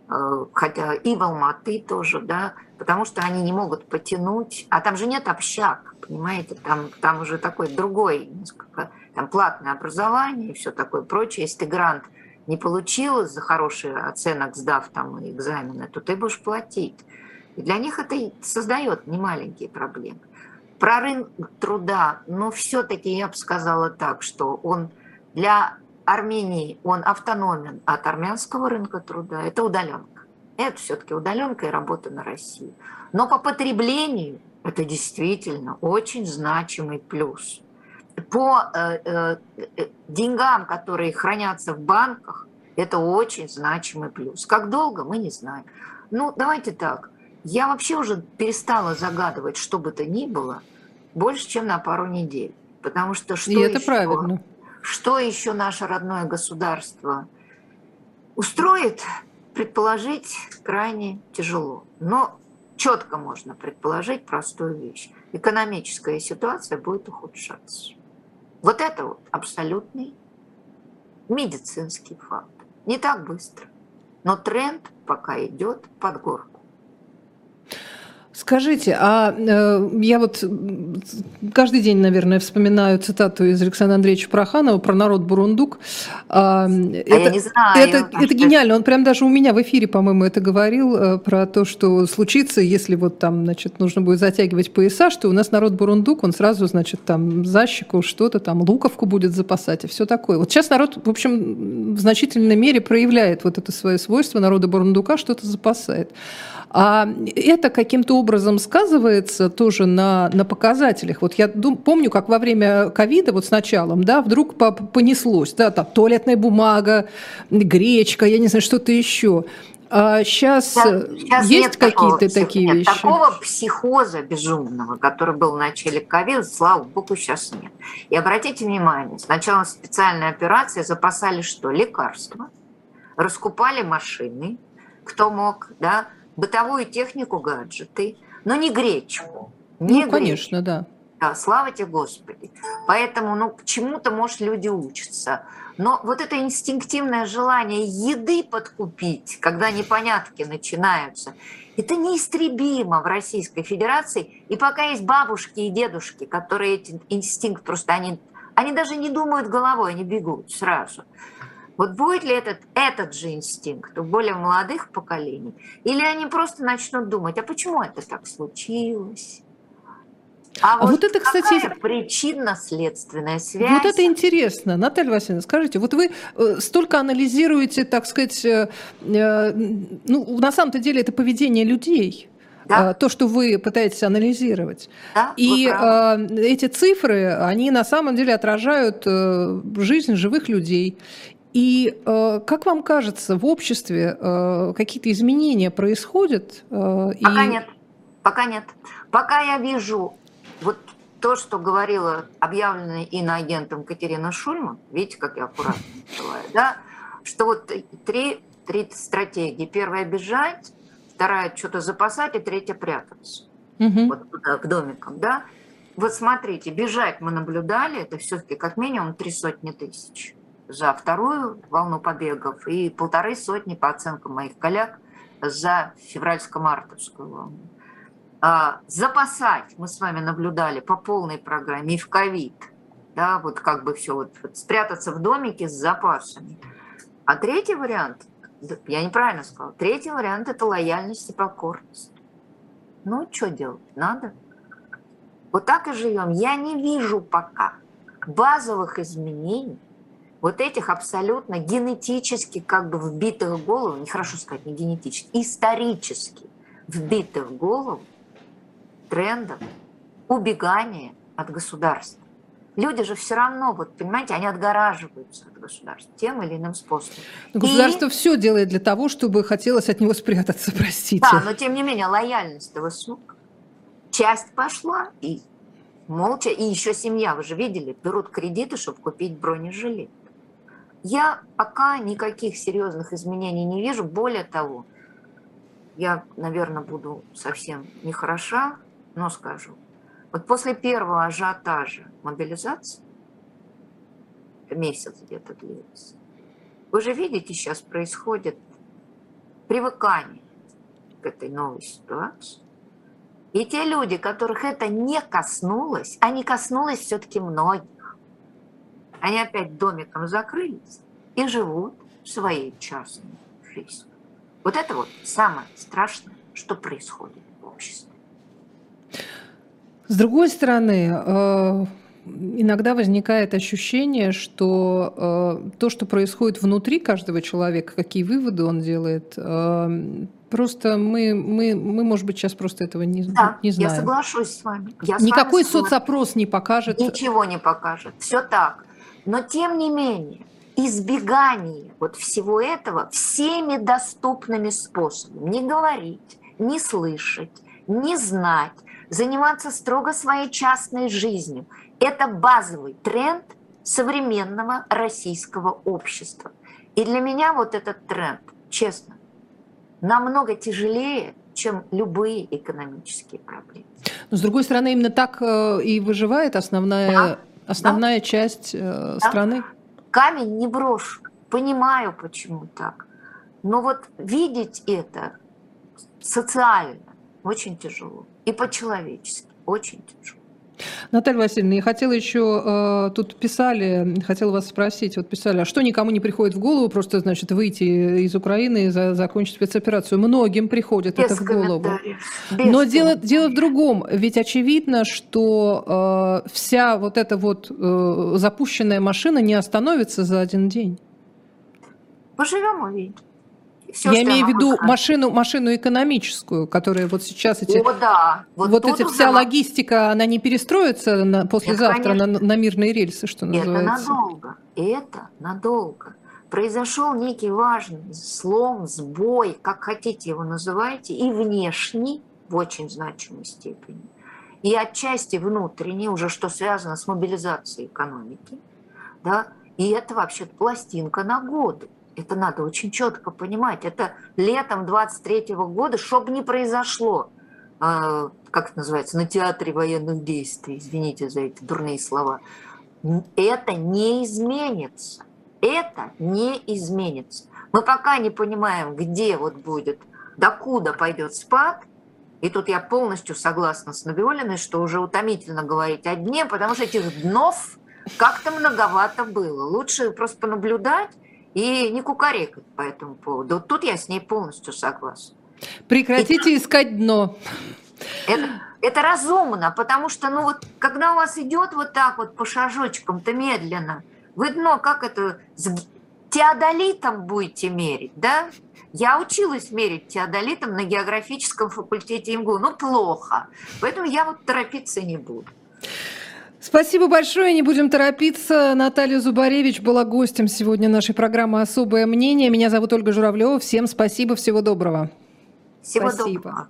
э, хотя и в Алматы тоже, да, потому что они не могут потянуть, а там же нет общак, понимаете, там, там уже такой другой, несколько, там платное образование и все такое прочее. Если ты грант не получил за хороший оценок, сдав там экзамены, то ты будешь платить. И для них это создает немаленькие проблемы. Про рынок труда, но все-таки я бы сказала так, что он для Армении он автономен от армянского рынка труда, это удаленка. Это все-таки удаленка и работа на Россию. Но по потреблению это действительно очень значимый плюс. По э, э, э, деньгам, которые хранятся в банках, это очень значимый плюс. Как долго, мы не знаем. Ну, давайте так. Я вообще уже перестала загадывать, что бы то ни было, больше, чем на пару недель. Потому что что И это правильно что еще наше родное государство устроит, предположить крайне тяжело. Но четко можно предположить простую вещь. Экономическая ситуация будет ухудшаться. Вот это вот абсолютный медицинский факт. Не так быстро. Но тренд пока идет под горку. Скажите, а э, я вот каждый день, наверное, вспоминаю цитату из Александра Андреевича Проханова про народ Бурундук. А, а это, я не знаю. Это, это гениально. Он прям даже у меня в эфире, по-моему, это говорил э, про то, что случится, если вот там, значит, нужно будет затягивать пояса, что у нас народ Бурундук, он сразу, значит, там защику что-то там, луковку будет запасать и все такое. Вот сейчас народ, в общем, в значительной мере проявляет вот это свое свойство народа Бурундука, что-то запасает. А это каким-то образом сказывается тоже на, на показателях. Вот я дум, помню, как во время ковида, вот с началом, да, вдруг понеслось, да, там туалетная бумага, гречка, я не знаю, что-то еще. А сейчас, сейчас есть какие-то такие нет, вещи? Такого психоза безумного, который был в начале ковида, слава богу, сейчас нет. И обратите внимание, сначала специальная операция запасали что? Лекарства, раскупали машины, кто мог, да, бытовую технику, гаджеты, но не гречку. Не ну, конечно, да. Да, слава тебе, Господи. Поэтому, ну, к чему-то, может, люди учатся. Но вот это инстинктивное желание еды подкупить, когда непонятки начинаются, это неистребимо в Российской Федерации. И пока есть бабушки и дедушки, которые эти инстинкт просто, они, они даже не думают головой, они бегут сразу. Вот будет ли этот, этот же инстинкт у более молодых поколений? Или они просто начнут думать, а почему это так случилось? А, а вот, вот это, кстати, причинно-следственная связь. Вот это интересно, Наталья Васильевна, скажите, вот вы э, столько анализируете, так сказать, э, э, ну, на самом-то деле это поведение людей. Да. То, что вы пытаетесь анализировать. Да, И э, эти цифры, они на самом деле отражают э, жизнь живых людей. И э, как вам кажется, в обществе э, какие-то изменения происходят? Э, Пока и... нет. Пока нет. Пока я вижу вот то, что говорила объявленная иноагентом Катерина Шульман, видите, как я аккуратно называю, да, что вот три, три стратегии. Первая – бежать, вторая – что-то запасать, и третья – прятаться. Угу. Вот туда, к домикам, да. Вот смотрите, бежать мы наблюдали, это все-таки как минимум три сотни тысяч за вторую волну побегов и полторы сотни, по оценкам моих коллег, за февральско-мартовскую волну. А, запасать мы с вами наблюдали по полной программе и в ковид. Да, вот как бы все, вот, вот спрятаться в домике с запасами. А третий вариант, я неправильно сказала, третий вариант – это лояльность и покорность. Ну, что делать? Надо. Вот так и живем. Я не вижу пока базовых изменений вот этих абсолютно генетически как бы вбитых в голову, нехорошо сказать, не генетически, исторически вбитых в голову трендов убегания от государства. Люди же все равно, вот понимаете, они отгораживаются от государства тем или иным способом. Но государство и... все делает для того, чтобы хотелось от него спрятаться, простите. Да, но тем не менее лояльность высокая. Часть пошла и молча, и еще семья, вы же видели, берут кредиты, чтобы купить бронежилет. Я пока никаких серьезных изменений не вижу. Более того, я, наверное, буду совсем нехороша, но скажу. Вот после первого ажиотажа мобилизации, месяц где-то длился, вы же видите, сейчас происходит привыкание к этой новой ситуации. И те люди, которых это не коснулось, они коснулось все-таки многих. Они опять домиком закрылись и живут своей частной жизнью. Вот это вот самое страшное, что происходит в обществе. С другой стороны, э, иногда возникает ощущение, что э, то, что происходит внутри каждого человека, какие выводы он делает, э, просто мы, мы, мы, может быть, сейчас просто этого не, да, не знаем. Я соглашусь с вами. Я Никакой с вами соцопрос не покажет. Ничего не покажет. Все так. Но тем не менее, избегание вот всего этого всеми доступными способами, не говорить, не слышать, не знать, заниматься строго своей частной жизнью, это базовый тренд современного российского общества. И для меня вот этот тренд, честно, намного тяжелее, чем любые экономические проблемы. Но с другой стороны, именно так э, и выживает основная да основная да. часть э, страны? камень не брошу. Понимаю, почему так. Но вот видеть это социально очень тяжело. И по-человечески очень тяжело. Наталья Васильевна, я хотела еще, э, тут писали, хотела вас спросить, вот писали, а что никому не приходит в голову просто, значит, выйти из Украины и за, закончить спецоперацию? Многим приходит Без это в голову. Но дело, дело в другом, ведь очевидно, что э, вся вот эта вот э, запущенная машина не остановится за один день. Поживем увидим. Все, я имею в виду машину, машину экономическую, которая вот сейчас эти, О, да. вот, вот эти вся логистика, она не перестроится на, послезавтра Нет, на, на мирные рельсы, что называется. Это надолго. Это надолго. Произошел некий важный слом, сбой, как хотите его называйте, и внешний в очень значимой степени, и отчасти внутренний, уже что связано с мобилизацией экономики, да, и это вообще пластинка на годы. Это надо очень четко понимать. Это летом 23 -го года, чтобы не произошло, э, как это называется, на театре военных действий, извините за эти дурные слова, это не изменится. Это не изменится. Мы пока не понимаем, где вот будет, докуда пойдет спад, и тут я полностью согласна с Навиолиной, что уже утомительно говорить о дне, потому что этих днов как-то многовато было. Лучше просто понаблюдать и не кукарекать по этому поводу. Вот тут я с ней полностью согласна. Прекратите и... искать дно. Это, это разумно, потому что, ну вот, когда у вас идет вот так вот по шажочкам-то медленно, вы дно как это с теодолитом будете мерить, да? Я училась мерить теодолитом на географическом факультете МГУ, ну плохо, поэтому я вот торопиться не буду. Спасибо большое, не будем торопиться. Наталья Зубаревич была гостем сегодня нашей программы «Особое мнение». Меня зовут Ольга Журавлева. Всем спасибо, всего доброго. Всего спасибо. доброго.